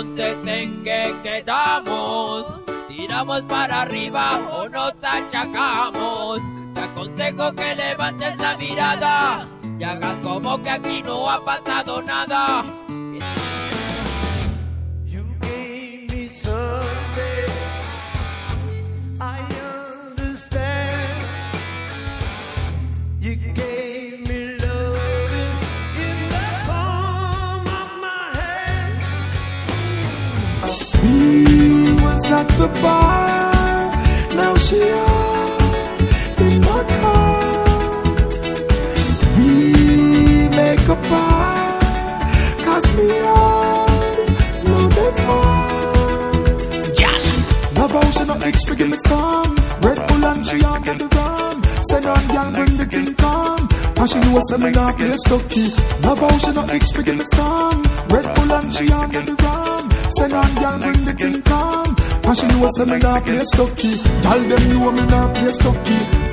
entonces en qué quedamos. Tiramos para arriba o nos achacamos. Te aconsejo que levantes la mirada y hagas como que aquí no ha pasado nada. You At the bar, now she out in my car. We make a bar, cause me out, no they far. Love how she not expect give me some. Red Bull and she on get the rum. Send on girl bring the thing come. And she say me not play stucky Love how she not expect give me some. Red Bull and she on get the rum. Send on girl bring the thing come And she know say me not play stucky Girl them know me not play stucky